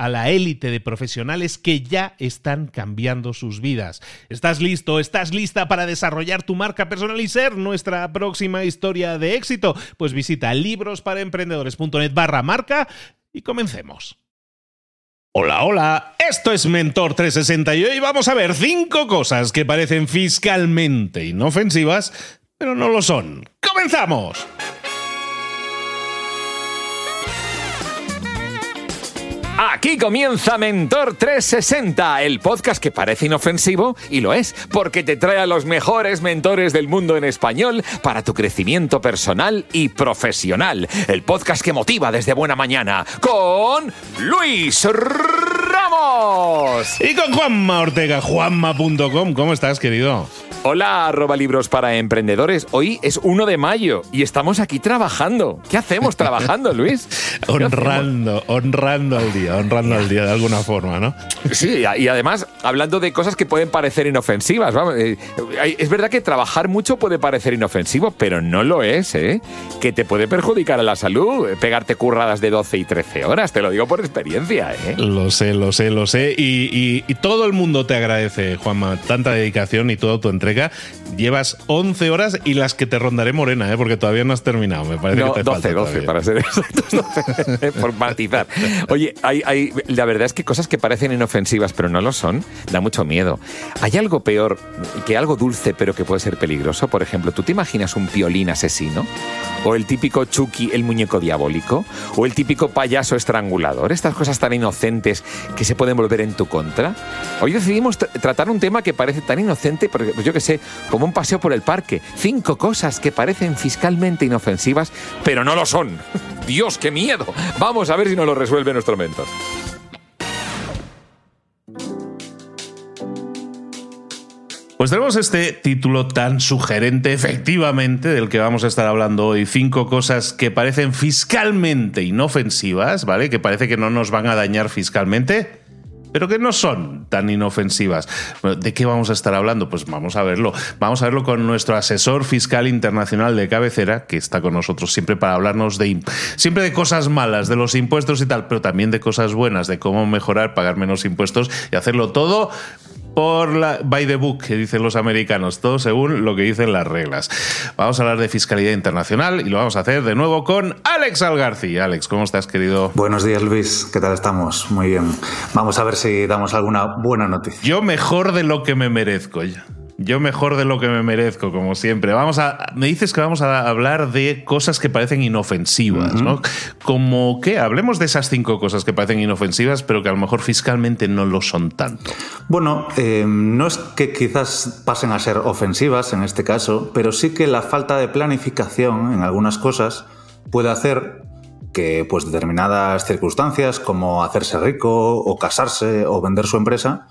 a la élite de profesionales que ya están cambiando sus vidas. ¿Estás listo? ¿Estás lista para desarrollar tu marca personal y ser nuestra próxima historia de éxito? Pues visita librosparaemprendedores.net barra marca y comencemos. Hola, hola, esto es Mentor 360 y hoy vamos a ver cinco cosas que parecen fiscalmente inofensivas, pero no lo son. ¡Comenzamos! Aquí comienza Mentor 360, el podcast que parece inofensivo y lo es, porque te trae a los mejores mentores del mundo en español para tu crecimiento personal y profesional. El podcast que motiva desde buena mañana con Luis Ramos. Y con Juanma Ortega, juanma.com. ¿Cómo estás, querido? Hola, arroba libros para emprendedores. Hoy es 1 de mayo y estamos aquí trabajando. ¿Qué hacemos trabajando, Luis? honrando, honrando al día, honrando al día de alguna forma, ¿no? Sí, y además hablando de cosas que pueden parecer inofensivas. Eh, es verdad que trabajar mucho puede parecer inofensivo, pero no lo es, ¿eh? Que te puede perjudicar a la salud, eh, pegarte curradas de 12 y 13 horas, te lo digo por experiencia, ¿eh? Lo sé, lo sé, lo sé. Y, y todo el mundo te agradece, Juanma, tanta dedicación y todo tu entrega Tárrega llevas 11 horas y las que te rondaré morena, ¿eh? porque todavía no has terminado. Me parece que te 12, 12, para ser exactos, por matizar. Oye, hay, hay, la verdad es que cosas que parecen inofensivas, pero no lo son, da mucho miedo. ¿Hay algo peor que algo dulce, pero que puede ser peligroso? Por ejemplo, ¿tú te imaginas un piolín asesino? ¿O el típico Chucky, el muñeco diabólico? ¿O el típico payaso estrangulador? Estas cosas tan inocentes que se pueden volver en tu contra. Hoy decidimos tratar un tema que parece tan inocente, porque pues yo que como un paseo por el parque. Cinco cosas que parecen fiscalmente inofensivas, pero no lo son. Dios, qué miedo. Vamos a ver si nos lo resuelve nuestro mentor. Pues tenemos este título tan sugerente, efectivamente, del que vamos a estar hablando hoy. Cinco cosas que parecen fiscalmente inofensivas, ¿vale? Que parece que no nos van a dañar fiscalmente, pero que no son tan inofensivas. ¿De qué vamos a estar hablando? Pues vamos a verlo. Vamos a verlo con nuestro asesor fiscal internacional de cabecera, que está con nosotros siempre para hablarnos de siempre de cosas malas, de los impuestos y tal, pero también de cosas buenas, de cómo mejorar, pagar menos impuestos y hacerlo todo por la by the book que dicen los americanos, todo según lo que dicen las reglas. Vamos a hablar de fiscalidad internacional y lo vamos a hacer de nuevo con Alex Algarci. Alex, ¿cómo estás, querido? Buenos días, Luis. ¿Qué tal estamos? Muy bien. Vamos a ver si damos alguna buena noticia. Yo mejor de lo que me merezco ya. Yo mejor de lo que me merezco, como siempre. Vamos a. Me dices que vamos a hablar de cosas que parecen inofensivas, ¿no? Como que hablemos de esas cinco cosas que parecen inofensivas, pero que a lo mejor fiscalmente no lo son tanto. Bueno, eh, no es que quizás pasen a ser ofensivas en este caso, pero sí que la falta de planificación en algunas cosas puede hacer que pues determinadas circunstancias como hacerse rico o casarse o vender su empresa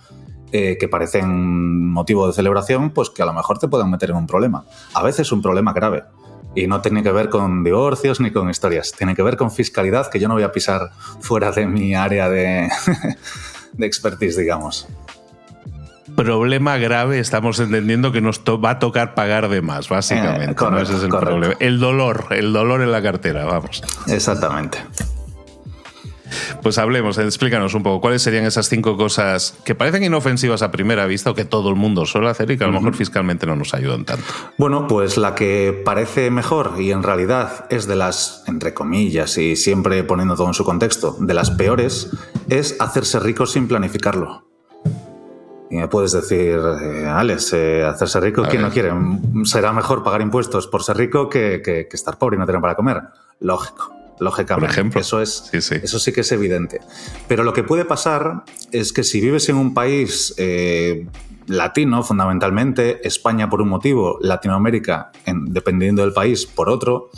eh, que parecen motivo de celebración, pues que a lo mejor te pueden meter en un problema. A veces un problema grave. Y no tiene que ver con divorcios ni con historias. Tiene que ver con fiscalidad, que yo no voy a pisar fuera de mi área de, de expertise, digamos problema grave estamos entendiendo que nos va a tocar pagar de más, básicamente. Eh, Ese es el problema. El dolor, el dolor en la cartera, vamos. Exactamente. Pues hablemos, explícanos un poco cuáles serían esas cinco cosas que parecen inofensivas a primera vista o que todo el mundo suele hacer y que a lo mejor fiscalmente no nos ayudan tanto. Bueno, pues la que parece mejor y en realidad es de las, entre comillas y siempre poniendo todo en su contexto, de las peores, es hacerse rico sin planificarlo. Y me puedes decir, eh, Alex, eh, hacerse rico, ¿quién no quiere? Será mejor pagar impuestos por ser rico que, que estar pobre y no tener para comer. Lógico lógicamente. Por ejemplo. Eso, es, eso sí que es evidente. Pero lo que puede pasar es que si vives en un país eh, latino, fundamentalmente, España por un motivo, Latinoamérica, dependiendo del país, por otro,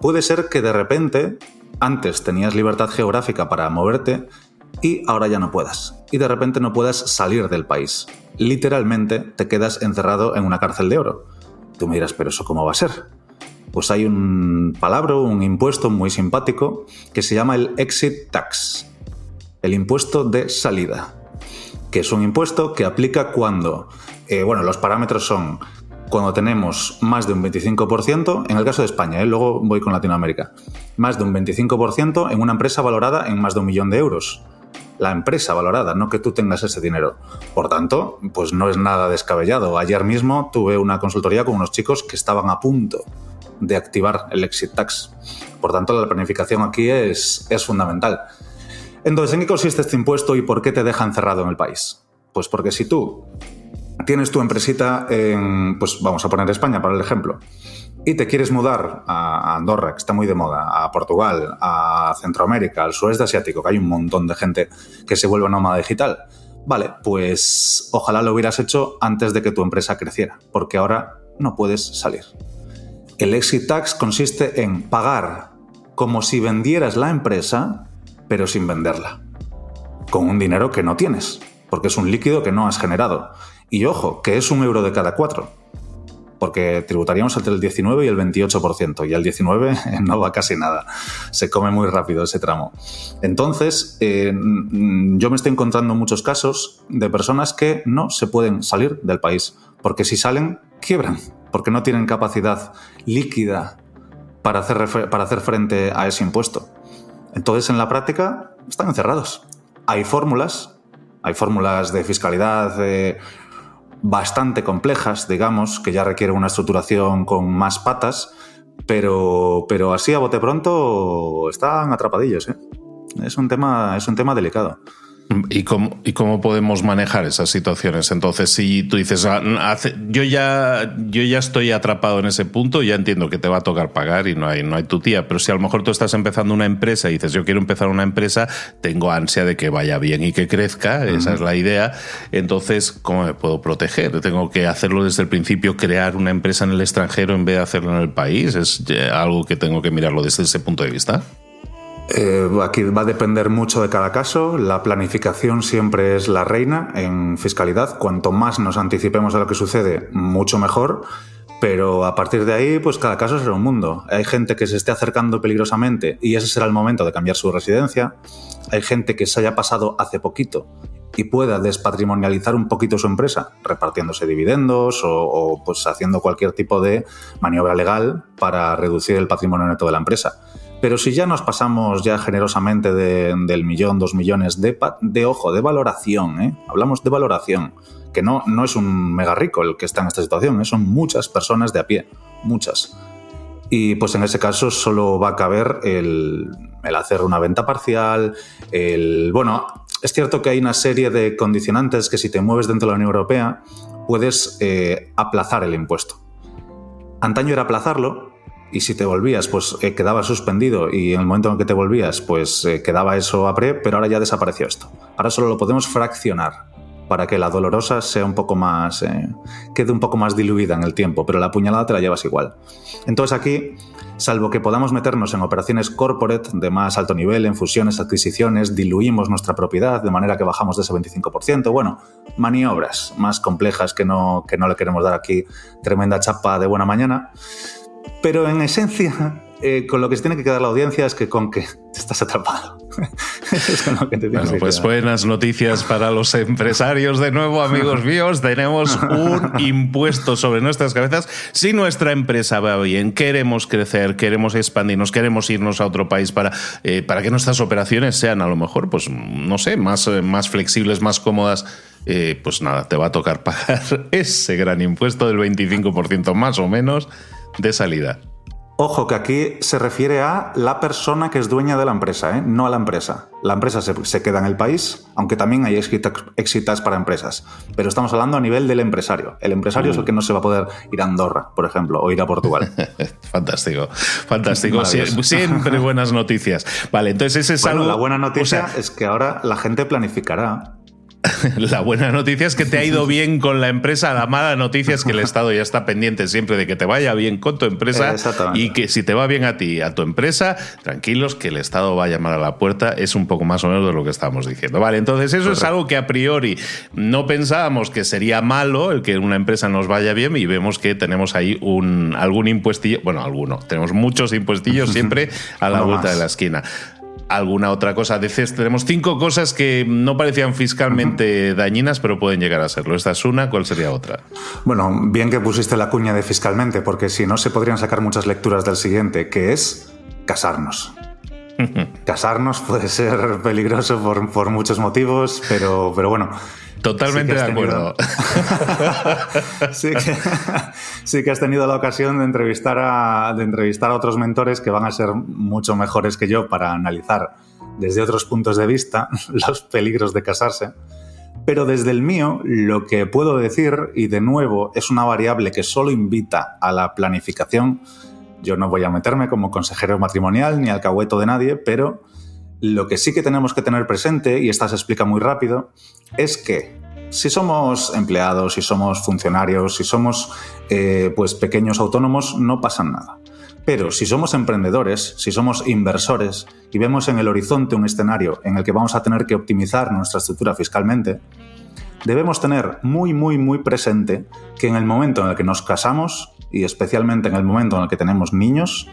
puede ser que de repente antes tenías libertad geográfica para moverte y ahora ya no puedas. Y de repente no puedas salir del país. Literalmente te quedas encerrado en una cárcel de oro. Tú me dirás, pero eso cómo va a ser? Pues hay un palabra, un impuesto muy simpático que se llama el exit tax, el impuesto de salida, que es un impuesto que aplica cuando, eh, bueno, los parámetros son cuando tenemos más de un 25%, en el caso de España, ¿eh? luego voy con Latinoamérica, más de un 25% en una empresa valorada en más de un millón de euros. La empresa valorada, no que tú tengas ese dinero. Por tanto, pues no es nada descabellado. Ayer mismo tuve una consultoría con unos chicos que estaban a punto de activar el exit tax. Por tanto, la planificación aquí es, es fundamental. Entonces, ¿en qué consiste este impuesto y por qué te deja encerrado en el país? Pues porque si tú tienes tu empresita en, pues vamos a poner España para el ejemplo, y te quieres mudar a Andorra, que está muy de moda, a Portugal, a Centroamérica, al sudeste asiático, que hay un montón de gente que se vuelve nómada digital, vale, pues ojalá lo hubieras hecho antes de que tu empresa creciera, porque ahora no puedes salir. El exit tax consiste en pagar como si vendieras la empresa, pero sin venderla, con un dinero que no tienes, porque es un líquido que no has generado. Y ojo, que es un euro de cada cuatro, porque tributaríamos entre el 19 y el 28%, y el 19 no va casi nada, se come muy rápido ese tramo. Entonces, eh, yo me estoy encontrando muchos casos de personas que no se pueden salir del país, porque si salen, quiebran porque no tienen capacidad líquida para hacer, para hacer frente a ese impuesto. Entonces, en la práctica, están encerrados. Hay fórmulas, hay fórmulas de fiscalidad eh, bastante complejas, digamos, que ya requieren una estructuración con más patas, pero, pero así a bote pronto están atrapadillos. ¿eh? Es, un tema, es un tema delicado. ¿Y cómo, ¿Y cómo podemos manejar esas situaciones? Entonces, si tú dices, ah, yo, ya, yo ya estoy atrapado en ese punto, ya entiendo que te va a tocar pagar y no hay, no hay tu tía, pero si a lo mejor tú estás empezando una empresa y dices, yo quiero empezar una empresa, tengo ansia de que vaya bien y que crezca, esa es la idea, entonces, ¿cómo me puedo proteger? ¿Tengo que hacerlo desde el principio, crear una empresa en el extranjero en vez de hacerlo en el país? ¿Es algo que tengo que mirarlo desde ese punto de vista? Eh, aquí va a depender mucho de cada caso. La planificación siempre es la reina en fiscalidad. Cuanto más nos anticipemos a lo que sucede, mucho mejor. Pero a partir de ahí, pues cada caso será un mundo. Hay gente que se esté acercando peligrosamente y ese será el momento de cambiar su residencia. Hay gente que se haya pasado hace poquito y pueda despatrimonializar un poquito su empresa, repartiéndose dividendos o, o pues haciendo cualquier tipo de maniobra legal para reducir el patrimonio neto de la empresa. Pero si ya nos pasamos ya generosamente del millón, dos millones de, de ojo, de valoración, ¿eh? hablamos de valoración, que no, no es un mega rico el que está en esta situación, ¿eh? son muchas personas de a pie, muchas. Y pues en ese caso solo va a caber el, hacer una venta parcial, el... Bueno, es cierto que hay una serie de condicionantes que si te mueves dentro de la Unión Europea puedes eh, aplazar el impuesto. Antaño era aplazarlo, y si te volvías, pues eh, quedaba suspendido y en el momento en que te volvías, pues eh, quedaba eso a pre, pero ahora ya desapareció esto. Ahora solo lo podemos fraccionar. para que la dolorosa sea un poco más, eh, quede un poco más diluida en el tiempo, pero la puñalada te la llevas igual. Entonces aquí, salvo que podamos meternos en operaciones corporate de más alto nivel, en fusiones, adquisiciones, diluimos nuestra propiedad de manera que bajamos de ese 25%, bueno, maniobras más complejas que no, que no le queremos dar aquí tremenda chapa de buena mañana, pero en esencia eh, con lo que se tiene que quedar la audiencia es que con que estás atrapado. es con lo que te bueno, pues buenas noticias para los empresarios de nuevo, amigos míos. Tenemos un impuesto sobre nuestras cabezas. Si nuestra empresa va bien, queremos crecer, queremos expandirnos, queremos irnos a otro país para, eh, para que nuestras operaciones sean a lo mejor, pues no sé, más, eh, más flexibles, más cómodas. pues nada, te va a tocar pagar ese gran impuesto del 25% más o menos de salida. Ojo que aquí se refiere a la persona que es dueña de la empresa, ¿eh? no a la empresa. La empresa se, queda en el país, aunque también hay éxitas para empresas. Pero estamos hablando a nivel del empresario. El empresario es el que no se va a poder ir a Andorra, por ejemplo, o ir a Portugal. fantástico, fantástico. siempre buenas noticias. Vale, entonces ese es algo... La buena noticia es que ahora la gente planificará la buena noticia es que te ha ido bien con la empresa, la mala noticia es que el Estado ya está pendiente siempre de que te vaya bien con tu empresa y que si te va bien a ti, a tu empresa, tranquilos que el Estado va a llamar a la puerta, es un poco más o menos de lo que estamos diciendo. Vale, entonces eso es algo que a priori no pensábamos que sería malo el que una empresa nos vaya bien y vemos que tenemos ahí un, algún impuestillo, bueno, alguno, tenemos muchos impuestillos siempre a la vuelta de la esquina alguna otra cosa. Dices, tenemos cinco cosas que no parecían fiscalmente dañinas, pero pueden llegar a serlo. Esta es una, ¿cuál sería otra? Bueno, bien que pusiste la cuña de fiscalmente, porque si no se podrían sacar muchas lecturas del siguiente, que es casarnos. casarnos puede ser peligroso por, por muchos motivos, pero, pero bueno. Totalmente de acuerdo. sí, que, has tenido la ocasión de entrevistar, a, de entrevistar a otros mentores que van a ser mucho mejores que yo para analizar desde otros puntos de vista los peligros de casarse. Pero desde el mío, lo que puedo decir, y de nuevo es una variable que solo invita a la planificación, yo no voy a meterme como consejero matrimonial ni alcahueto de nadie, pero lo que sí que tenemos que tener presente, y esta se explica muy rápido, es que si somos empleados, si somos funcionarios, si somos eh, pues pequeños autónomos, no pasa nada. Pero si somos emprendedores, si somos inversores y vemos en el horizonte un escenario en el que vamos a tener que optimizar nuestra estructura fiscalmente, debemos tener muy, muy, muy presente que en el momento en el que nos casamos, y especialmente en el momento en el que tenemos niños,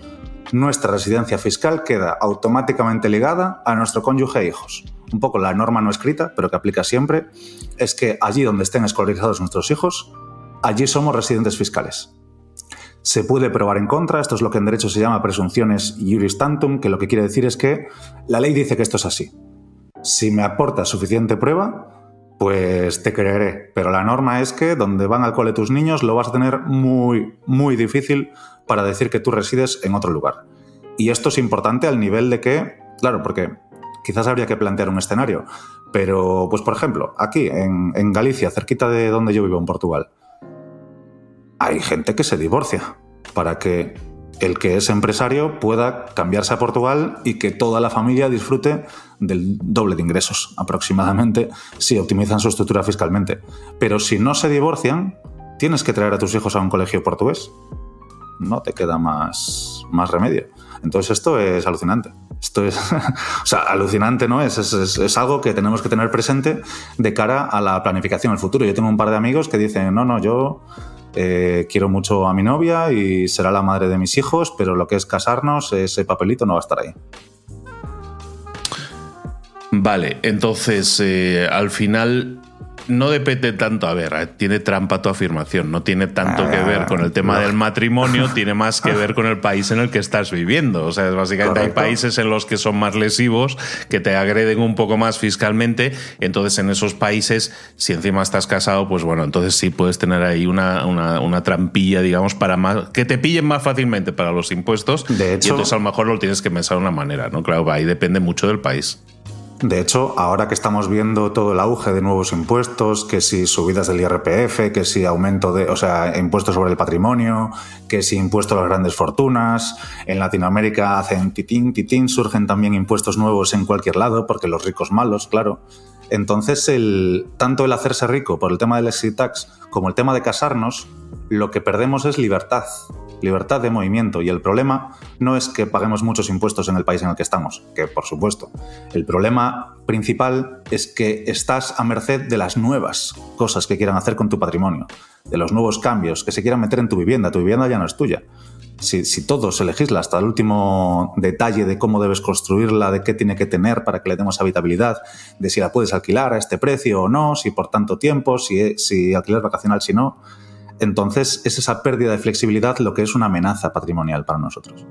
nuestra residencia fiscal queda automáticamente ligada a nuestro cónyuge e hijos. Un poco la norma no escrita, pero que aplica siempre, es que allí donde estén escolarizados nuestros hijos, allí somos residentes fiscales. Se puede probar en contra, esto es lo que en derecho se llama presunciones iuris tantum, que lo que quiere decir es que la ley dice que esto es así. Si me aporta suficiente prueba, pues te creeré. Pero la norma es que donde van al cole tus niños lo vas a tener muy, muy difícil para decir que tú resides en otro lugar. Y esto es importante al nivel de que, claro, porque quizás habría que plantear un escenario, pero pues por ejemplo, aquí en, en Galicia, cerquita de donde yo vivo, en Portugal, hay gente que se divorcia para que el que es empresario pueda cambiarse a Portugal y que toda la familia disfrute del doble de ingresos aproximadamente si optimizan su estructura fiscalmente. Pero si no se divorcian, tienes que traer a tus hijos a un colegio portugués. No te queda más, más remedio. Entonces esto es alucinante. Esto es, o sea, alucinante no es es, es, algo que tenemos que tener presente de cara a la planificación del futuro. Yo tengo un par de amigos que dicen, no, no, yo eh, quiero mucho a mi novia y será la madre de mis hijos, pero lo que es casarnos, ese papelito no va a estar ahí. Vale, entonces eh, al final no depende tanto, a ver, eh, tiene trampa tu afirmación, no tiene tanto que ver con el tema del matrimonio, tiene más que ver con el país en el que estás viviendo. O sea, básicamente hay países en los que son más lesivos, que te agreden un poco más fiscalmente, entonces en esos países, si encima estás casado, pues bueno, entonces sí puedes tener ahí una, una, trampilla, digamos, para más, que te pillen más fácilmente para los impuestos. De hecho, y entonces a lo mejor lo tienes que pensar de una manera, ¿no? Claro, ahí depende mucho del país. De hecho, ahora que estamos viendo todo el auge de nuevos impuestos, que si subidas del IRPF, que si aumento de, o sea, impuestos sobre el patrimonio, que si impuestos a las grandes fortunas, en Latinoamérica hacen titín, titín, surgen también impuestos nuevos en cualquier lado, porque los ricos malos, claro. Entonces, el, tanto el hacerse rico por el tema del exit tax como el tema de casarnos, lo que perdemos es libertad, libertad de movimiento. Y el problema no es que paguemos muchos impuestos en el país en el que estamos, que por supuesto. El problema principal es que estás a merced de las nuevas cosas que quieran hacer con tu patrimonio, de los nuevos cambios que se quieran meter en tu vivienda. Tu vivienda ya no es tuya si, todo se legisla hasta el último detalle de cómo debes construirla, de qué tiene que tener para que le demos habitabilidad, de si la puedes alquilar a este precio o no, si por tanto tiempo, si, si alquiler vacacional, si no, entonces es esa pérdida de flexibilidad lo que es una amenaza patrimonial para nosotros.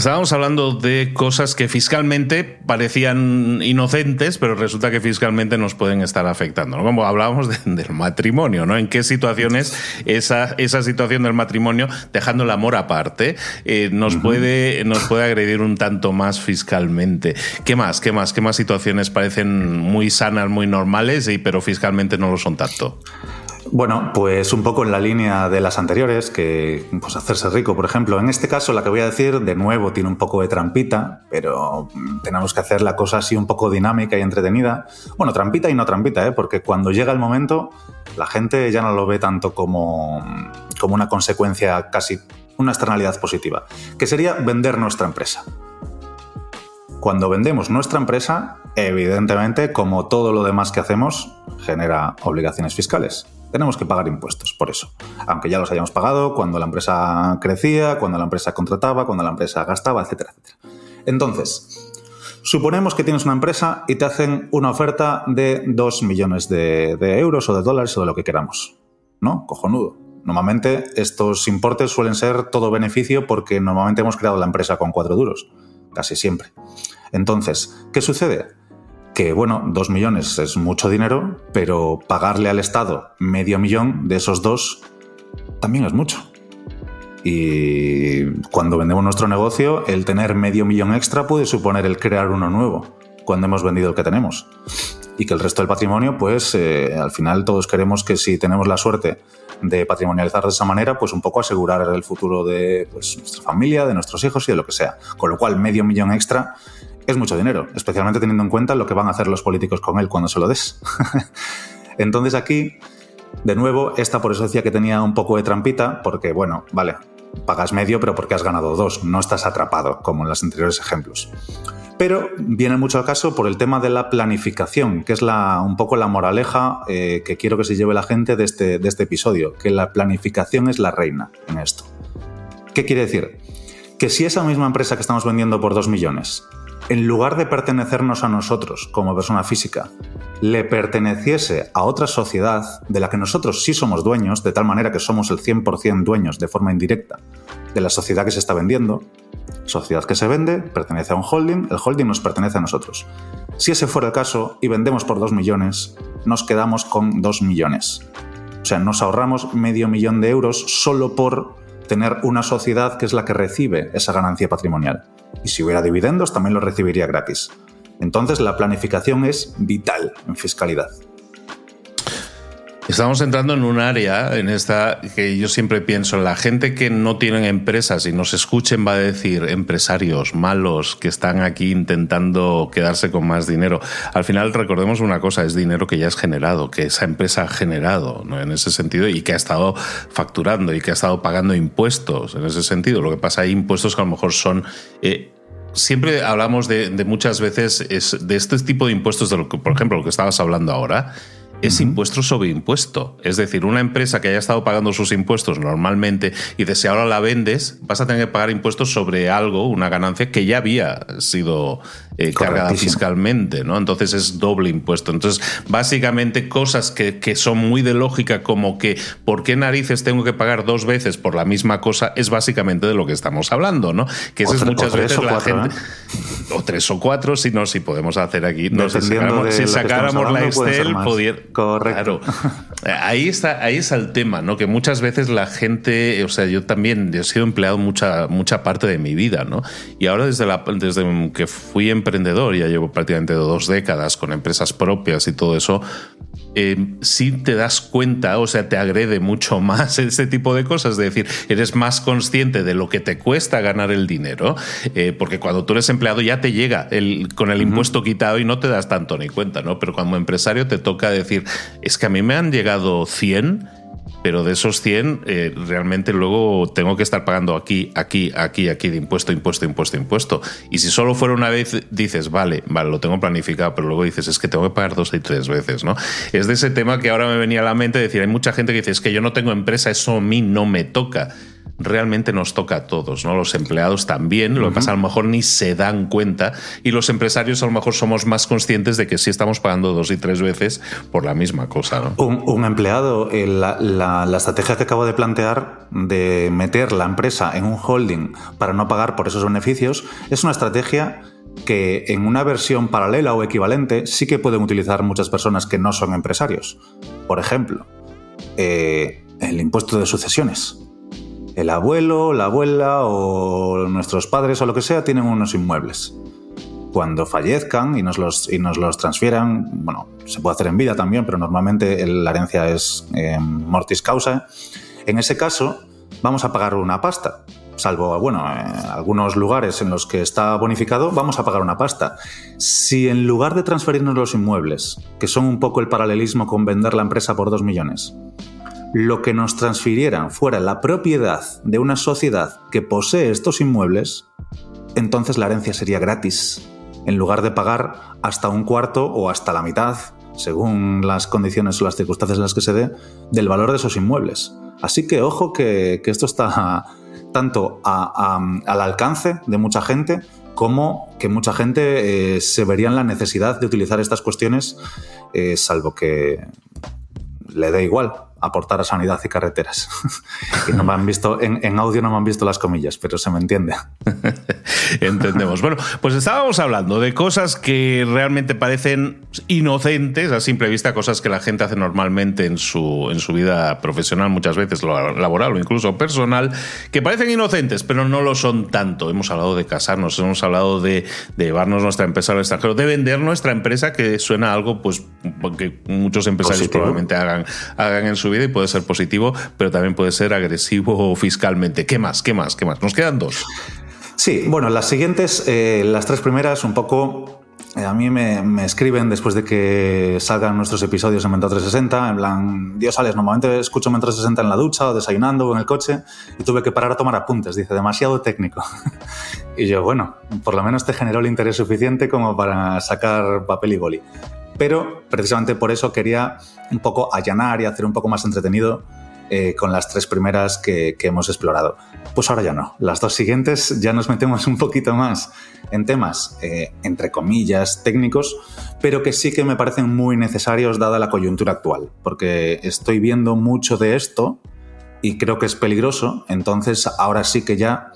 Estábamos hablando de cosas que fiscalmente parecían inocentes, pero resulta que fiscalmente nos pueden estar afectando. Como hablábamos del matrimonio, ¿no? En qué situaciones esa, esa situación del matrimonio, dejando el amor aparte, eh, nos, puede, nos puede agredir un tanto más fiscalmente. ¿Qué más? ¿Qué más? ¿Qué más situaciones parecen muy sanas, muy normales, y, pero fiscalmente no lo son tanto? Bueno, pues un poco en la línea de las anteriores, que pues hacerse rico, por ejemplo. En este caso, la que voy a decir, de nuevo, tiene un poco de trampita, pero tenemos que hacer la cosa así un poco dinámica y entretenida. Bueno, trampita y no trampita, ¿eh? porque cuando llega el momento, la gente ya no lo ve tanto como, como una consecuencia casi una externalidad positiva, que sería vender nuestra empresa. Cuando vendemos nuestra empresa, evidentemente, como todo lo demás que hacemos, genera obligaciones fiscales tenemos que pagar impuestos por eso. Aunque ya los hayamos pagado cuando la empresa crecía, cuando la empresa contrataba, cuando la empresa gastaba, etcétera, etcétera. Entonces, suponemos que tienes una empresa y te hacen una oferta de 2 millones de, euros o de dólares o de lo que queramos. ¿No? Cojonudo. Normalmente estos importes suelen ser todo beneficio porque normalmente hemos creado la empresa con cuatro duros. Casi siempre. Entonces, ¿qué sucede? Que bueno, dos millones es mucho dinero, pero pagarle al Estado medio millón de esos dos también es mucho. Y cuando vendemos nuestro negocio, el tener medio millón extra puede suponer el crear uno nuevo, cuando hemos vendido el que tenemos. Y que el resto del patrimonio, pues eh, al final todos queremos que si tenemos la suerte de patrimonializar de esa manera, pues un poco asegurar el futuro de pues, nuestra familia, de nuestros hijos y de lo que sea. Con lo cual, medio millón extra es mucho dinero, especialmente teniendo en cuenta lo que van a hacer los políticos con él cuando se lo des. Entonces aquí, de nuevo, esta por eso decía que tenía un poco de trampita, porque bueno, vale, pagas medio, pero porque has ganado dos, no estás atrapado, como en los anteriores ejemplos. Pero viene mucho al caso por el tema de la planificación, que es la, un poco la moraleja eh, que quiero que se lleve la gente de este, de este episodio, que la planificación es la reina en esto. ¿Qué quiere decir? Que si esa misma empresa que estamos vendiendo por dos millones en lugar de pertenecernos a nosotros como persona física, le perteneciese a otra sociedad de la que nosotros sí somos dueños, de tal manera que somos el 100% dueños de forma indirecta de la sociedad que se está vendiendo, sociedad que se vende, pertenece a un holding, el holding nos pertenece a nosotros. Si ese fuera el caso y vendemos por 2 millones, nos quedamos con 2 millones. O sea, nos ahorramos medio millón de euros solo por tener una sociedad que es la que recibe esa ganancia patrimonial y si hubiera dividendos también lo recibiría gratis. Entonces la planificación es vital en fiscalidad. Estamos entrando en un área en esta que yo siempre pienso, la gente que no tienen empresas y nos escuchen va a decir empresarios malos que están aquí intentando quedarse con más dinero. Al final recordemos una cosa, es dinero que ya es generado, que esa empresa ha generado ¿no? en ese sentido y que ha estado facturando y que ha estado pagando impuestos en ese sentido. Lo que pasa hay impuestos que a lo mejor son... Eh, siempre hablamos de, muchas veces de este tipo de impuestos, de lo que, por ejemplo, lo que estabas hablando ahora, es impuesto sobre impuesto. Es decir, una empresa que haya estado pagando sus impuestos normalmente y de si ahora la vendes, vas a tener que pagar impuestos sobre algo, una ganancia que ya había sido eh, cargada fiscalmente, ¿no? Entonces es doble impuesto. Entonces, básicamente cosas que, que, son muy de lógica, como que ¿por qué narices tengo que pagar dos veces por la misma cosa? Es básicamente de lo que estamos hablando, ¿no? Que es muchas veces la gente. ¿eh? O tres o cuatro, si no, si podemos hacer aquí. No, si sacáramos, si sacáramos la Excel, Correcto. Ahí está, ahí está el tema, ¿no? Que muchas veces la gente, o sea, yo también he sido empleado mucha, mucha parte de mi vida, ¿no? Y ahora desde, la, desde que fui emprendedor, ya llevo prácticamente dos décadas con empresas propias y todo eso, eh, sí te das cuenta, o sea, te agrede mucho más este tipo de cosas, es decir, eres más consciente de lo que te cuesta ganar el dinero, eh, porque cuando tú eres empleado ya te llega el, con el impuesto quitado y no te das tanto ni cuenta, ¿no? Pero como empresario te toca decir, es que a mí me han llegado 100 pero de esos 100 eh, realmente luego tengo que estar pagando aquí, aquí, aquí, aquí de impuesto, impuesto, impuesto, impuesto. Y si solo fuera una vez, dices, vale, vale, lo tengo planificado, pero luego dices, es que tengo que pagar dos y tres veces, ¿no? Es de ese tema que ahora me venía a la mente decir, hay mucha gente que dice, es que yo no tengo empresa, eso a mí no me toca realmente nos toca a todos, ¿no? Los empleados también, lo que pasa a lo mejor ni se dan cuenta y los empresarios a lo mejor somos más conscientes de que sí estamos pagando dos y tres veces por la misma cosa, ¿no? Un, empleado, eh, la, estrategia que acabo de plantear de meter la empresa en un holding para no pagar por esos beneficios es una estrategia que en una versión paralela o equivalente sí que pueden utilizar muchas personas que no son empresarios. Por ejemplo, eh, el impuesto de sucesiones el abuelo, la abuela o nuestros padres o lo que sea tienen unos inmuebles. Cuando fallezcan y nos los, y nos los transfieran, bueno, se puede hacer en vida también, pero normalmente la herencia es em, mortis causa. En ese caso, vamos a pagar una pasta. Salvo, bueno, algunos lugares en los que está bonificado, vamos a pagar una pasta. Si en lugar de transferirnos los inmuebles, que son un poco el paralelismo con vender la empresa por dos millones, lo que nos transfirieran fuera la propiedad de una sociedad que posee estos inmuebles, entonces la herencia sería gratis, en lugar de pagar hasta un cuarto o hasta la mitad, según las condiciones o las circunstancias en las que se dé, del valor de esos inmuebles. Así que ojo que, esto está tanto al alcance de mucha gente como que mucha gente eh, se vería en la necesidad de utilizar estas cuestiones, eh, salvo que le dé igual aportar a sanidad y carreteras. y no me han visto, en, audio no me han visto las comillas, pero se me entiende. Entendemos. Bueno, pues estábamos hablando de cosas que realmente parecen inocentes a simple vista, cosas que la gente hace normalmente en su, en su vida profesional, muchas veces laboral o incluso personal, que parecen inocentes, pero no lo son tanto. Hemos hablado de casarnos, hemos hablado de, llevarnos nuestra empresa al extranjero, de vender nuestra empresa, que suena algo pues que muchos empresarios probablemente hagan, hagan en su vida y puede ser positivo, pero también puede ser agresivo fiscalmente. ¿Qué más? ¿Qué más? ¿Qué más? Nos quedan dos. Sí, bueno, las siguientes, eh, las tres primeras, un poco eh, a mí me, escriben después de que salgan nuestros episodios en Mentor 360, en plan, Dios, Alex, normalmente escucho Mentor 360 en la ducha o desayunando o en el coche y tuve que parar a tomar apuntes, dice, demasiado técnico. y yo, bueno, por lo menos te generó el interés suficiente como para sacar papel y boli pero precisamente por eso quería un poco allanar y hacer un poco más entretenido eh, con las tres primeras que, hemos explorado. Pues ahora ya no. Las dos siguientes ya nos metemos un poquito más en temas, eh, entre comillas, técnicos, pero que sí que me parecen muy necesarios dada la coyuntura actual, porque estoy viendo mucho de esto y creo que es peligroso, entonces ahora sí que ya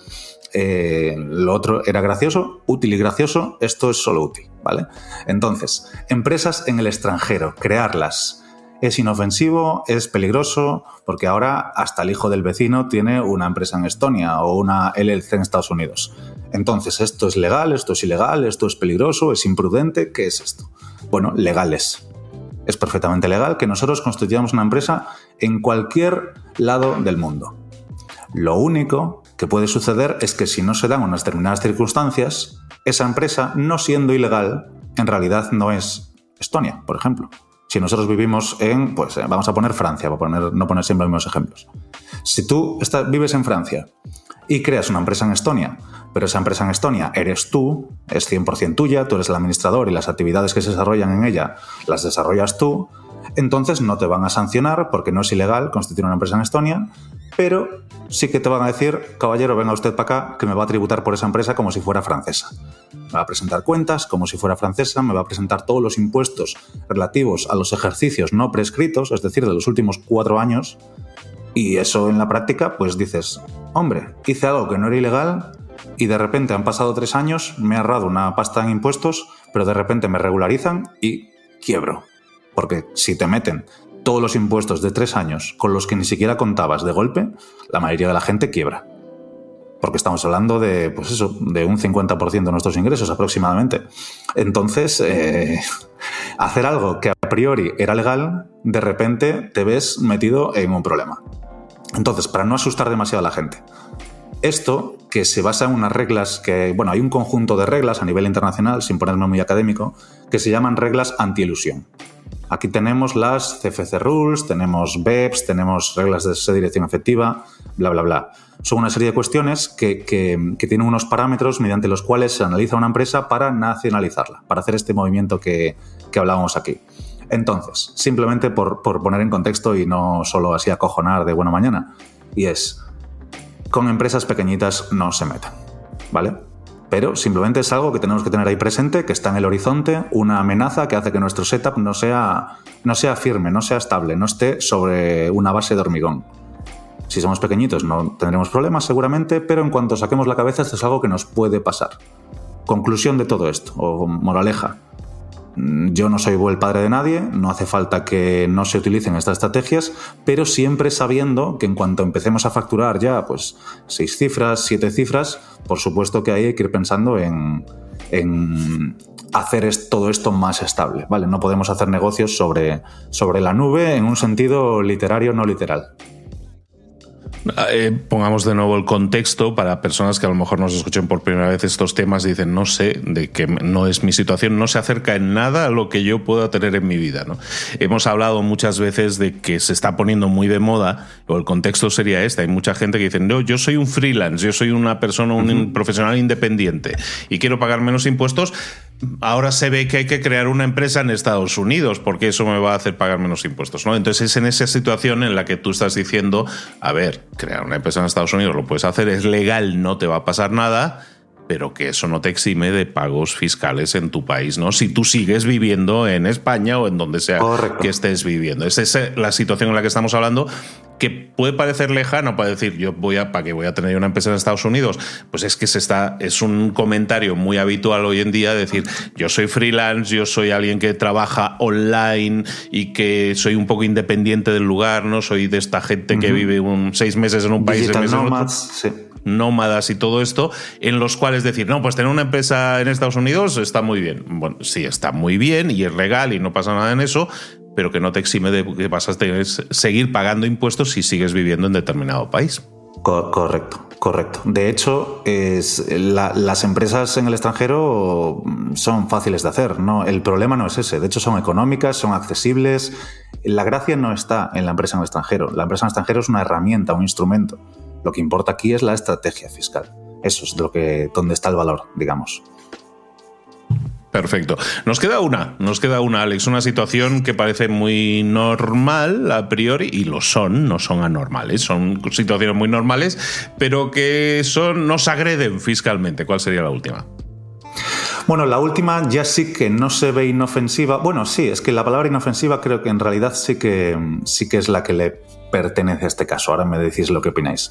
eh, lo otro era gracioso, útil y gracioso, esto es solo útil, ¿vale? Entonces, empresas en el extranjero, crearlas. Es inofensivo, es peligroso, porque ahora hasta el hijo del vecino tiene una empresa en Estonia o una LLC en Estados Unidos. Entonces, ¿esto es legal? ¿Esto es ilegal? ¿Esto es peligroso? ¿Es imprudente? ¿Qué es esto? Bueno, legales. Es perfectamente legal que nosotros constituyamos una empresa en cualquier lado del mundo. Lo único que puede suceder es que si no se dan unas determinadas circunstancias, esa empresa, no siendo ilegal, en realidad no es Estonia, por ejemplo. Si nosotros vivimos en, pues eh, vamos a poner Francia, para poner, no poner siempre los mismos ejemplos. Si tú vives en Francia y creas una empresa en Estonia, pero esa empresa en Estonia eres tú, es 100% tuya, tú eres el administrador y las actividades que se desarrollan en ella las desarrollas tú, entonces no te van a sancionar porque no es ilegal constituir una empresa en Estonia, pero sí que te van a decir, caballero, venga usted para acá, que me va a tributar por esa empresa como si fuera francesa. Me va a presentar cuentas como si fuera francesa, me va a presentar todos los impuestos relativos a los ejercicios no prescritos, es decir, de los últimos cuatro años, y eso en la práctica, pues dices, hombre, hice algo que no era ilegal y de repente han pasado tres años, me he ahorrado una pasta en impuestos, pero de repente me regularizan y quiebro. Porque si te meten todos los impuestos de tres años con los que ni siquiera contabas de golpe, la mayoría de la gente quiebra. porque estamos hablando de, pues eso, de un 50% de nuestros ingresos aproximadamente. Entonces, eh, hacer algo que a priori era legal, de repente te ves metido en un problema. Entonces, para no asustar demasiado a la gente, esto, que se basa en unas reglas que, bueno, hay un conjunto de reglas a nivel internacional, sin ponerme muy académico, que se llaman reglas anti-ilusión. Aquí tenemos las CFC Rules, tenemos BEPS, tenemos reglas de dirección efectiva, bla, bla, bla. Son una serie de cuestiones que, tienen unos parámetros mediante los cuales se analiza una empresa para nacionalizarla, para hacer este movimiento que, hablábamos aquí. Entonces, simplemente por, por, poner en contexto y no solo así acojonar de buena mañana, y es, con empresas pequeñitas no se metan, ¿vale? Pero simplemente es algo que tenemos que tener ahí presente, que está en el horizonte, una amenaza que hace que nuestro setup no sea, no sea firme, no sea estable, no esté sobre una base de hormigón. Si somos pequeñitos no tendremos problemas seguramente, pero en cuanto saquemos la cabeza esto es algo que nos puede pasar. Conclusión de todo esto, o moraleja. Mm, yo no soy buen padre de nadie, no hace falta que no se utilicen estas estrategias, pero siempre sabiendo que en cuanto empecemos a facturar ya pues seis cifras, siete cifras, por supuesto que hay que ir pensando en, hacer todo esto más estable, ¿vale? No podemos hacer negocios sobre, sobre la nube en un sentido literario no literal. Eh, pongamos de nuevo el contexto para personas que a lo mejor nos escuchen por primera vez estos temas y dicen, no sé, de que no es mi situación, no se acerca en nada a lo que yo pueda tener en mi vida. ¿no? Hemos hablado muchas veces de que se está poniendo muy de moda, o el contexto sería este, hay mucha gente que dice, no, yo soy un freelance, yo soy una persona, un profesional independiente y quiero pagar menos impuestos, ahora se ve que hay que crear una empresa en Estados Unidos porque eso me va a hacer pagar menos impuestos. ¿no? Entonces es en esa situación en la que tú estás diciendo, a ver, crear una empresa en Estados Unidos lo puedes hacer, es legal, no te va a pasar nada, pero que eso no te exime de pagos fiscales en tu país, ¿no? Si tú sigues viviendo en España o en donde sea que estés viviendo. Esa es la situación en la que estamos hablando que puede parecer lejano para decir yo voy a para que voy a tener una empresa en Estados Unidos, pues es que se está es un comentario muy habitual hoy en día decir yo soy freelance, yo soy alguien que trabaja online y que soy un poco independiente del lugar, no soy de esta gente que vive un, seis meses en un país, seis meses en otro nómadas y todo esto, en los cuales decir, no, pues tener una empresa en Estados Unidos está muy bien. Bueno, sí, está muy bien y es legal y no pasa nada en eso, pero que no te exime de que vas a seguir pagando impuestos si sigues viviendo en determinado país. correcto, correcto. De hecho, las empresas en el extranjero son fáciles de hacer. ¿no? El problema no es ese. De hecho, son económicas, son accesibles. La gracia no está en la empresa en el extranjero. La empresa en el extranjero es una herramienta, un instrumento. Lo que importa aquí es la estrategia fiscal. Eso es lo que, donde está el valor, digamos. Perfecto. Nos queda una, nos queda una, Alex, una situación que parece muy normal a priori, y lo son, no son anormales, son situaciones muy normales, pero que son, nos agreden fiscalmente. ¿Cuál sería la última? Bueno, la última ya sí que no se ve inofensiva. Bueno, sí, es que la palabra inofensiva creo que en realidad sí que, sí que es la que le pertenece a este caso. Ahora me decís lo que opináis.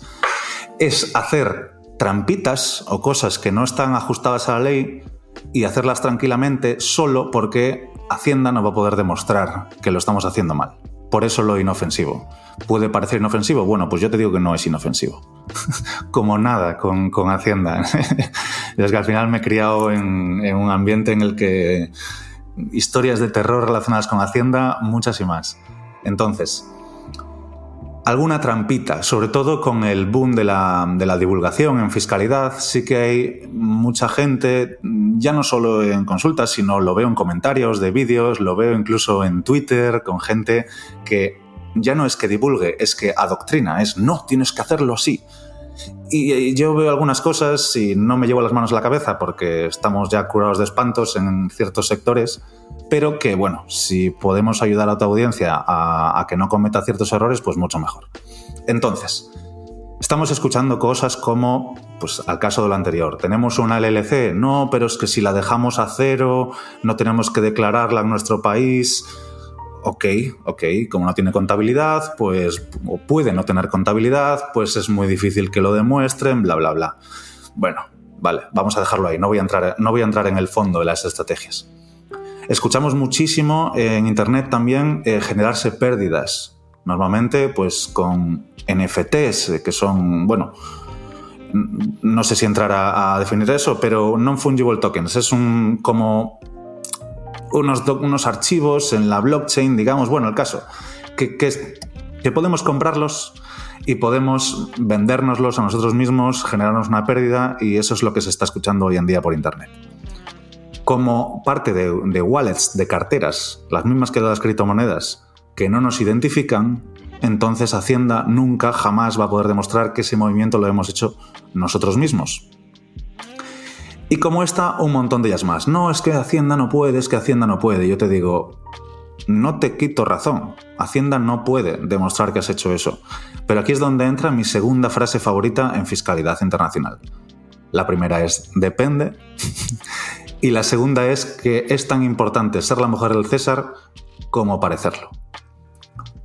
Es hacer trampitas o cosas que no están ajustadas a la ley y hacerlas tranquilamente solo porque Hacienda no va a poder demostrar que lo estamos haciendo mal. Por eso lo inofensivo. ¿Puede parecer inofensivo? Bueno, pues yo te digo que no es inofensivo. Como nada con, Hacienda. es que al final me he criado en, en un ambiente en el que historias de terror relacionadas con Hacienda, muchas y más. Entonces, alguna trampita, sobre todo con el boom de la, divulgación en fiscalidad, sí que hay mucha gente, ya no solo en consultas, sino lo veo en comentarios de vídeos, lo veo incluso en Twitter, con gente que ya no es que divulgue, es que adoctrina, es no, tienes que hacerlo así. Y yo veo algunas cosas y no me llevo las manos a la cabeza porque estamos ya curados de espantos en ciertos sectores, pero que bueno, si podemos ayudar a tu audiencia a, que no cometa ciertos errores, pues mucho mejor. Entonces, estamos escuchando cosas como, pues al caso de lo anterior, tenemos una LLC, no, pero es que si la dejamos a cero, no tenemos que declararla en nuestro país ok, ok, como no tiene contabilidad, pues o puede no tener contabilidad, pues es muy difícil que lo demuestren, bla, bla, bla. Bueno, vale, vamos a dejarlo ahí, no voy a entrar, no voy a entrar en el fondo de las estrategias. Escuchamos muchísimo en Internet también eh, generarse pérdidas, normalmente pues con NFTs, que son, bueno, no sé si entrar a, definir eso, pero non-fungible tokens. Es un como unos, unos archivos en la blockchain, digamos, bueno, el caso, que, que, que podemos comprarlos y podemos vendérnoslos a nosotros mismos, generarnos una pérdida y eso es lo que se está escuchando hoy en día por Internet. Como parte de, wallets, de carteras, las mismas que las criptomonedas, que no nos identifican, entonces Hacienda nunca, jamás va a poder demostrar que ese movimiento lo hemos hecho nosotros mismos. Y como está, un montón de ellas más. No, es que Hacienda no puede, es que Hacienda no puede. Yo te digo, no te quito razón. Hacienda no puede demostrar que has hecho eso. Pero aquí es donde entra mi segunda frase favorita en fiscalidad internacional. La primera es depende. y la segunda es que es tan importante ser la mujer del César como parecerlo.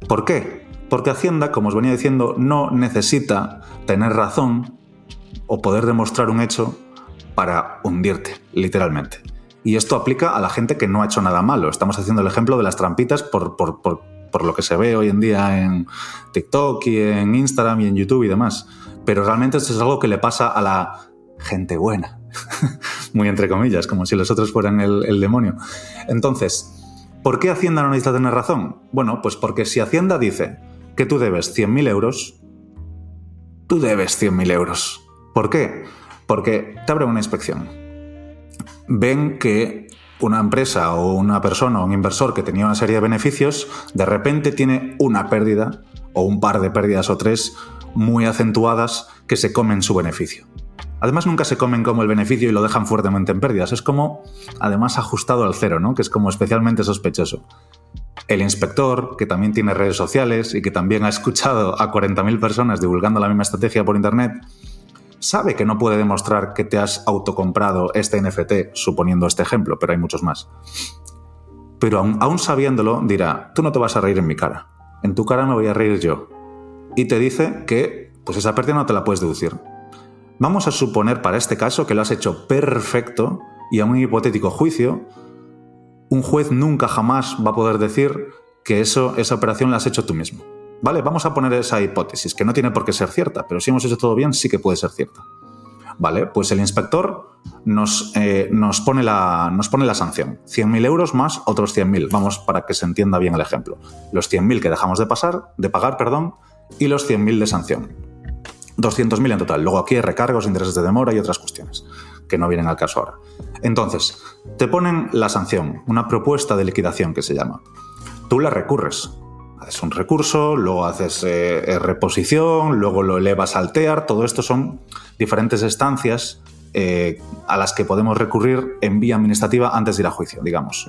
¿Por qué? Porque Hacienda, como os venía diciendo, no necesita tener razón o poder demostrar un hecho para hundirte, literalmente. Y esto aplica a la gente que no ha hecho nada malo. Estamos haciendo el ejemplo de las trampitas por, lo que se ve hoy en día en TikTok y en Instagram y en YouTube y demás. Pero realmente esto es algo que le pasa a la gente buena. Muy entre comillas, como si los otros fueran el, demonio. Entonces, ¿por qué Hacienda no necesita tener razón? Bueno, pues porque si Hacienda dice que tú debes 100.000 euros, tú debes 100.000 euros. ¿Por qué? Porque te abre una inspección. Ven que una empresa o una persona o un inversor que tenía una serie de beneficios, de repente tiene una pérdida o un par de pérdidas o tres muy acentuadas que se comen su beneficio. Además, nunca se comen como el beneficio y lo dejan fuertemente en pérdidas. Es como, además, ajustado al cero, ¿no? Que es como especialmente sospechoso. El inspector, que también tiene redes sociales y que también ha escuchado a 40.000 personas divulgando la misma estrategia por Internet, sabe que no puede demostrar que te has autocomprado este NFT, suponiendo este ejemplo, pero hay muchos más. Pero aún, sabiéndolo, dirá, tú no te vas a reír en mi cara, en tu cara me voy a reír yo. Y te dice que pues esa pérdida no te la puedes deducir. Vamos a suponer para este caso que lo has hecho perfecto y a un hipotético juicio un juez nunca jamás va a poder decir que eso, esa operación la has hecho tú mismo. Vale, vamos a poner esa hipótesis, que no tiene por qué ser cierta, pero si hemos hecho todo bien, sí que puede ser cierta. Vale, pues el inspector nos, eh, nos, pone, la, nos pone la sanción. 100.000 euros más otros 100.000. Vamos para que se entienda bien el ejemplo. Los 100.000 que dejamos de pasar, de pagar, perdón, y los 100.000 de sanción. 200.000 en total. Luego aquí hay recargos, intereses de demora y otras cuestiones que no vienen al caso ahora. Entonces, te ponen la sanción, una propuesta de liquidación que se llama. Tú la recurres. Haces un recurso, luego haces eh, eh, reposición, luego lo elevas al TEAR. Todo esto son diferentes estancias eh, a las que podemos recurrir en vía administrativa antes de ir a juicio, digamos.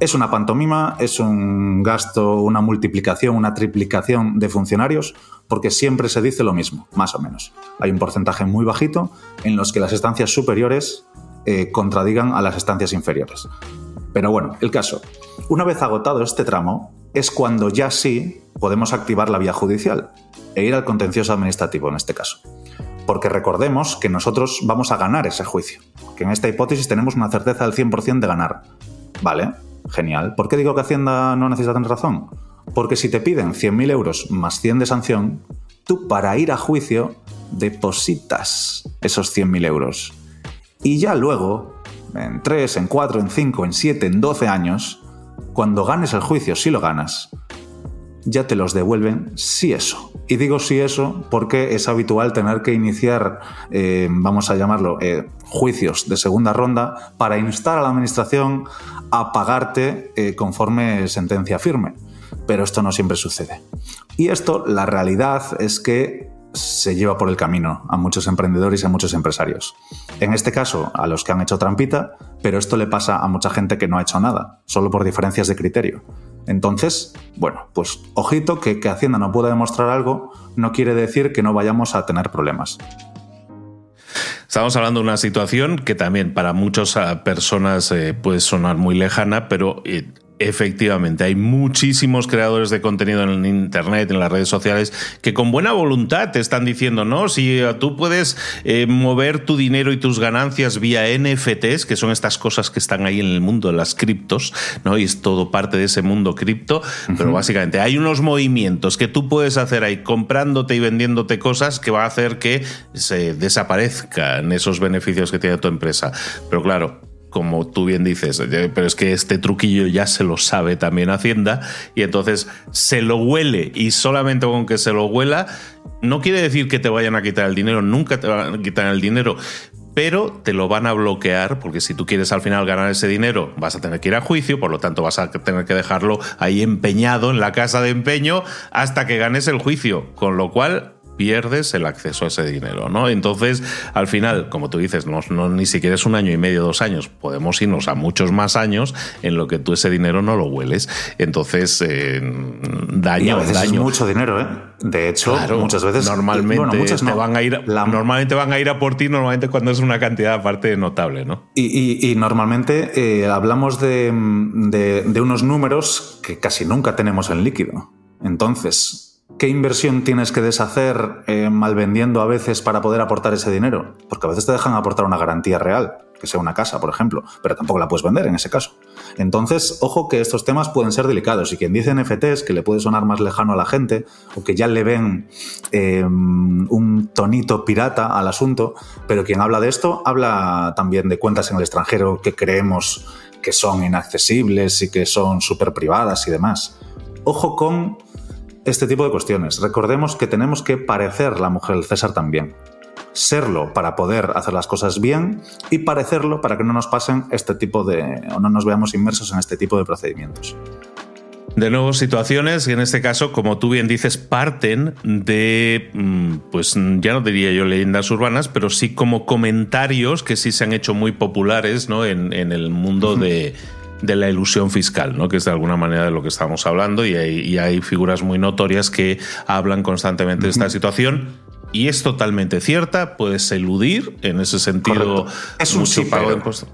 Es una pantomima, es un gasto, una multiplicación, una triplicación de funcionarios, porque siempre se dice lo mismo, más o menos. Hay un porcentaje muy bajito en los que las estancias superiores eh, contradigan a las estancias inferiores. Pero bueno, el caso. Una vez agotado este tramo, es cuando ya sí podemos activar la vía judicial e ir al contencioso administrativo en este caso. Porque recordemos que nosotros vamos a ganar ese juicio, que en esta hipótesis tenemos una certeza del 100% de ganar. ¿Vale? Genial. ¿Por qué digo que Hacienda no necesita tener razón? Porque si te piden 100.000 euros más 100 de sanción, tú para ir a juicio depositas esos 100.000 euros. Y ya luego, en 3, en 4, en 5, en 7, en 12 años, cuando ganes el juicio, si lo ganas, ya te los devuelven si eso. Y digo si eso porque es habitual tener que iniciar, eh, vamos a llamarlo, eh, juicios de segunda ronda para instar a la administración a pagarte eh, conforme sentencia firme pero esto no siempre sucede. Y esto, la realidad es que se lleva por el camino a muchos emprendedores y a muchos empresarios. En este caso, a los que han hecho trampita, pero esto le pasa a mucha gente que no ha hecho nada, solo por diferencias de criterio. Entonces, bueno, pues ojito que que Hacienda no pueda demostrar algo no quiere decir que no vayamos a tener problemas. Estamos hablando de una situación que también para muchas personas eh, puede sonar muy lejana, pero eh, Efectivamente, hay muchísimos creadores de contenido en Internet, en las redes sociales, que con buena voluntad te están diciendo, no, si tú puedes eh, mover tu dinero y tus ganancias vía NFTs, que son estas cosas que están ahí en el mundo de las criptos, ¿no? Y es todo parte de ese mundo cripto, pero básicamente hay unos movimientos que tú puedes hacer ahí comprándote y vendiéndote cosas que va a hacer que se desaparezcan esos beneficios que tiene tu empresa. Pero claro, como tú bien dices, pero es que este truquillo ya se lo sabe también Hacienda y entonces se lo huele y solamente con que se lo huela no quiere decir que te vayan a quitar el dinero, nunca te van a quitar el dinero, pero te lo van a bloquear porque si tú quieres al final ganar ese dinero vas a tener que ir a juicio, por lo tanto vas a tener que dejarlo ahí empeñado en la casa de empeño hasta que ganes el juicio, con lo cual pierdes el acceso a ese dinero, ¿no? Entonces, al final, como tú dices, no, ni siquiera es un año y medio, dos años, podemos irnos a muchos más años en lo que tú ese dinero no lo hueles. Entonces, eh, daño, daño. mucho dinero, ¿eh? De hecho, muchas veces normalmente te van a ir, normalmente van a ir a por ti, normalmente cuando es una cantidad aparte notable, ¿no? Y, normalmente eh, hablamos de, de unos números que casi nunca tenemos en líquido. Entonces, ¿Qué inversión tienes que deshacer eh, mal vendiendo a veces para poder aportar ese dinero? Porque a veces te dejan aportar una garantía real, que sea una casa, por ejemplo, pero tampoco la puedes vender en ese caso. Entonces, ojo que estos temas pueden ser delicados y quien dice NFTs, que le puede sonar más lejano a la gente o que ya le ven eh, un tonito pirata al asunto, pero quien habla de esto habla también de cuentas en el extranjero que creemos que son inaccesibles y que son súper privadas y demás. Ojo con este tipo de cuestiones. Recordemos que tenemos que parecer la mujer del César también. Serlo para poder hacer las cosas bien y parecerlo para que no nos pasen este tipo de. o no nos veamos inmersos en este tipo de procedimientos. De nuevo, situaciones que en este caso, como tú bien dices, parten de, mm, pues ya no diría yo leyendas urbanas, pero sí como comentarios que sí se han hecho muy populares ¿no? en, el mundo de de la ilusión fiscal, ¿no? que es de alguna manera de lo que estamos hablando y hay, figuras muy notorias que hablan constantemente de esta situación. Y es totalmente cierta, puedes eludir en ese sentido es un sí, pago de impuestos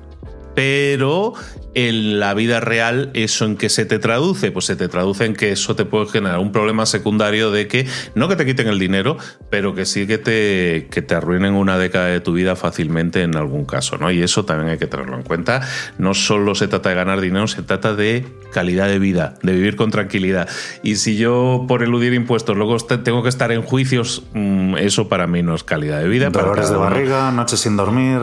pero en la vida real, ¿eso en qué se te traduce? Pues se te traduce en que eso te puede generar un problema secundario de que, no que te quiten el dinero, pero que sí que te, que te arruinen una década de tu vida fácilmente en algún caso, ¿no? Y eso también hay que tenerlo en cuenta. No solo se trata de ganar dinero, se trata de calidad de vida, de vivir con tranquilidad. Y si yo, por eludir impuestos, luego tengo que estar en juicios, mm, eso para mí no es calidad de vida. Dolores de barriga, noches sin dormir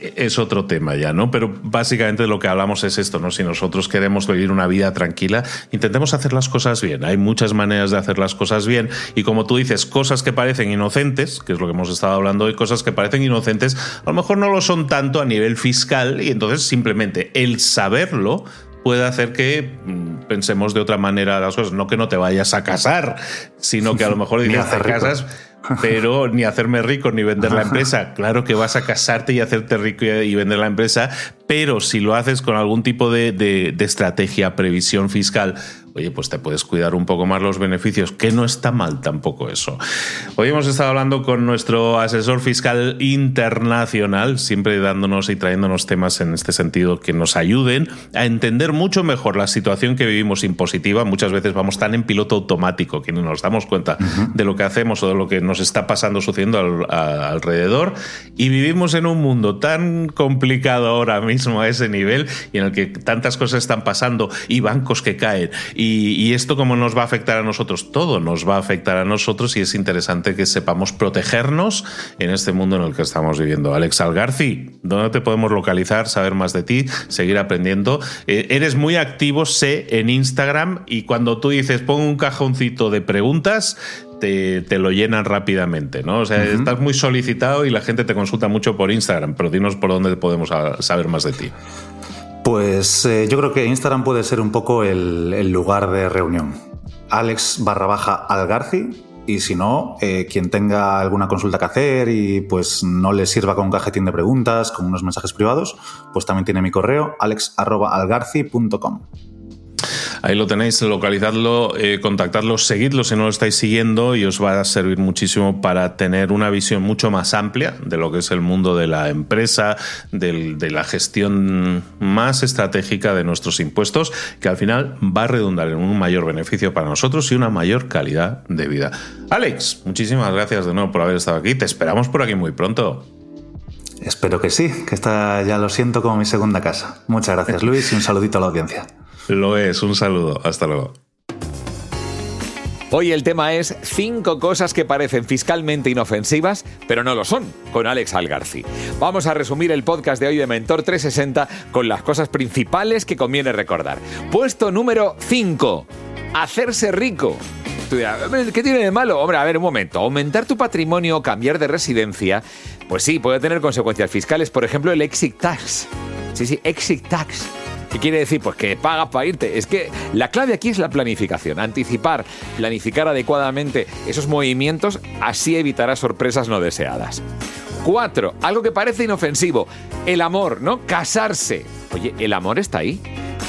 es otro tema ya, ¿no? Pero básicamente lo que hablamos es esto, ¿no? Si nosotros queremos vivir una vida tranquila, intentemos hacer las cosas bien. Hay muchas maneras de hacer las cosas bien y como tú dices, cosas que parecen inocentes, que es lo que hemos estado hablando hoy, cosas que parecen inocentes, a lo mejor no lo son tanto a nivel fiscal y entonces simplemente el saberlo puede hacer que mm, pensemos de otra manera las cosas. No que no te vayas a casar, sino que a lo mejor dices, te casas pero ni hacerme rico ni vender la empresa. Claro que vas a casarte y hacerte rico y vender la empresa, pero si lo haces con algún tipo de, de estrategia, previsión fiscal oye, pues te puedes cuidar un poco más los beneficios, que no está mal tampoco eso. Hoy hemos estado hablando con nuestro asesor fiscal internacional, siempre dándonos y trayéndonos temas en este sentido que nos ayuden a entender mucho mejor la situación que vivimos impositiva. Muchas veces vamos tan en piloto automático que no nos damos cuenta de lo que hacemos o de lo que nos está pasando, sucediendo alrededor. Y vivimos en un mundo tan complicado ahora mismo a ese nivel y en el que tantas cosas están pasando y bancos que caen y, esto cómo nos va a afectar a nosotros? Todo nos va a afectar a nosotros y es interesante que sepamos protegernos en este mundo en el que estamos viviendo. Alex Algarci, ¿dónde te podemos localizar, saber más de ti, seguir aprendiendo? Eh, eres muy activo, sé, en Instagram y cuando tú dices pongo un cajoncito de preguntas, te, lo llenan rápidamente, ¿no? O sea, estás muy solicitado y la gente te consulta mucho por Instagram, pero dinos por dónde podemos saber más de ti. Pues eh, yo creo que Instagram puede ser un poco el, lugar de reunión. Alex barra baja Algarci. Y si no, eh, quien tenga alguna consulta que hacer y pues no le sirva con un cajetín de preguntas, con unos mensajes privados, pues también tiene mi correo alex.algarci.com. Ahí lo tenéis, localizadlo, eh, contactadlo, seguidlo si no lo estáis siguiendo y os va a servir muchísimo para tener una visión mucho más amplia de lo que es el mundo de la empresa, de la gestión más estratégica de nuestros impuestos, que al final va a redundar en un mayor beneficio para nosotros y una mayor calidad de vida. Alex, muchísimas gracias de nuevo por haber estado aquí. Te esperamos por aquí muy pronto. Espero que sí, que esta ya lo siento como mi segunda casa. Muchas gracias, Luis, y un saludito a la audiencia. Lo es, un saludo. Hasta luego. Hoy el tema es cinco cosas que parecen fiscalmente inofensivas, pero no lo son, con Alex Algarci. Vamos a resumir el podcast de hoy de Mentor 360 con las cosas principales que conviene recordar. Puesto número 5. Hacerse rico. ¿qué tiene de malo? Hombre, a ver, un momento. Aumentar tu patrimonio o cambiar de residencia, pues sí, puede tener consecuencias fiscales. Por ejemplo, el exit tax. Sí, sí, exit tax ¿Qué quiere decir? Pues que pagas para irte. Es que la clave aquí es la planificación. Anticipar, planificar adecuadamente esos movimientos, así evitarás sorpresas no deseadas. Cuatro, algo que parece inofensivo, el amor, ¿no? Casarse. Oye, ¿el amor está ahí?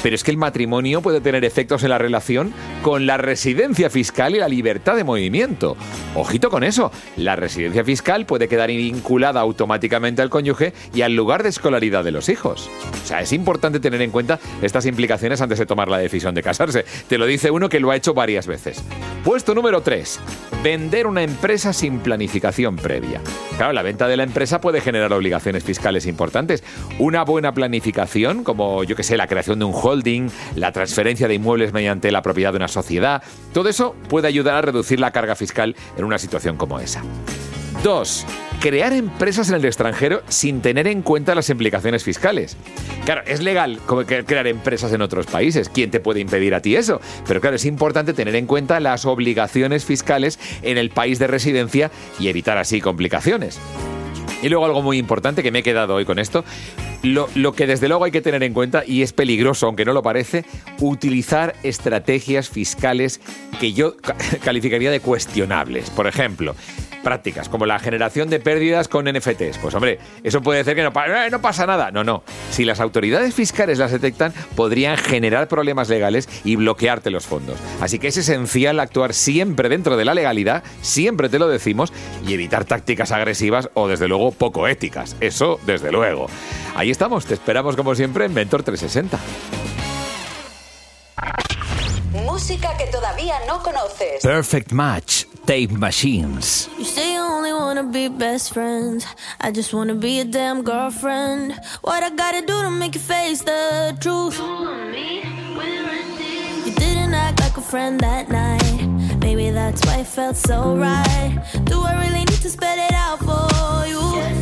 Pero es que el matrimonio puede tener efectos en la relación con la residencia fiscal y la libertad de movimiento. Ojito con eso, la residencia fiscal puede quedar vinculada automáticamente al cónyuge y al lugar de escolaridad de los hijos. O sea, es importante tener en cuenta estas implicaciones antes de tomar la decisión de casarse. Te lo dice uno que lo ha hecho varias veces. Puesto número 3. Vender una empresa sin planificación previa. Claro, la venta de la empresa puede generar obligaciones fiscales importantes. Una buena planificación, como yo que sé, la creación de un holding, la transferencia de inmuebles mediante la propiedad de una sociedad, todo eso puede ayudar a reducir la carga fiscal en una situación como esa. 2. Crear empresas en el extranjero sin tener en cuenta las implicaciones fiscales. Claro, es legal crear empresas en otros países. ¿Quién te puede impedir a ti eso? Pero claro, es importante tener en cuenta las obligaciones fiscales en el país de residencia y evitar así complicaciones. Y luego algo muy importante que me he quedado hoy con esto, lo, lo, que desde luego hay que tener en cuenta, y es peligroso, aunque no lo parece, utilizar estrategias fiscales que yo calificaría de cuestionables. Por ejemplo, prácticas, como la generación de pérdidas con NFTs. Pues hombre, eso puede decir que no, eh, no pasa nada. No, no. Si las autoridades fiscales las detectan, podrían generar problemas legales y bloquearte los fondos. Así que es esencial actuar siempre dentro de la legalidad, siempre te lo decimos, y evitar tácticas agresivas o desde luego poco éticas. Eso desde luego. Ahí estamos, te esperamos como siempre en Mentor 360. Música que todavía no conoces. Perfect Match, Tape Machines. You say you only wanna be best friends. I just wanna be a damn girlfriend. What I gotta do to make you face the truth? You didn't act like a friend that night. Maybe that's why it felt so right. Do I really need to spell it out for you?